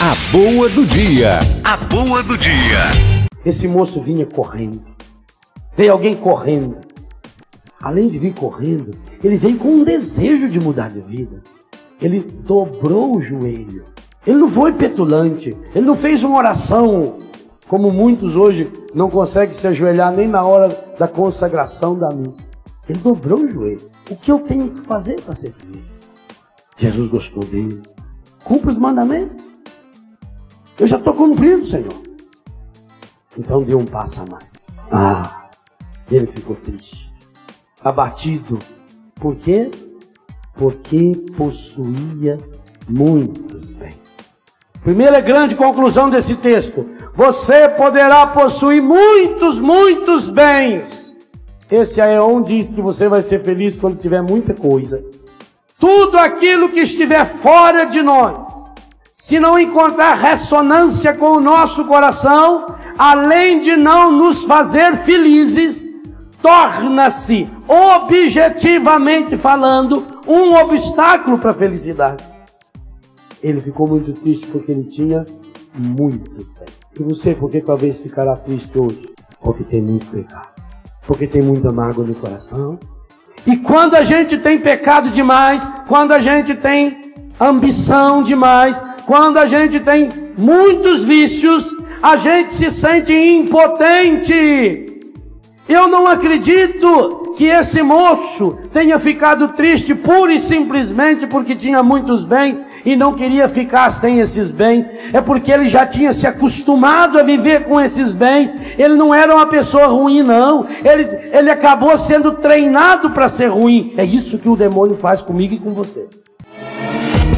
A boa do dia. A boa do dia. Esse moço vinha correndo. Veio alguém correndo. Além de vir correndo, ele veio com um desejo de mudar de vida. Ele dobrou o joelho. Ele não foi petulante. Ele não fez uma oração como muitos hoje não conseguem se ajoelhar nem na hora da consagração da missa. Ele dobrou o joelho. O que eu tenho que fazer para ser feliz? Jesus gostou dele. Cumpre os mandamentos. Eu já estou cumprindo, Senhor. Então deu um passo a mais. Ah, ele ficou triste, abatido. Por quê? Porque possuía muitos bens. Primeira grande conclusão desse texto: você poderá possuir muitos, muitos bens. Esse Aeon diz que você vai ser feliz quando tiver muita coisa. Tudo aquilo que estiver fora de nós se não encontrar ressonância com o nosso coração, além de não nos fazer felizes, torna-se, objetivamente falando, um obstáculo para a felicidade. Ele ficou muito triste porque ele tinha muito bem. E você, por que talvez ficará triste hoje? Porque tem muito pecado. Porque tem muita mágoa no coração. E quando a gente tem pecado demais, quando a gente tem ambição demais, quando a gente tem muitos vícios, a gente se sente impotente. Eu não acredito que esse moço tenha ficado triste pura e simplesmente porque tinha muitos bens e não queria ficar sem esses bens. É porque ele já tinha se acostumado a viver com esses bens. Ele não era uma pessoa ruim, não. Ele, ele acabou sendo treinado para ser ruim. É isso que o demônio faz comigo e com você.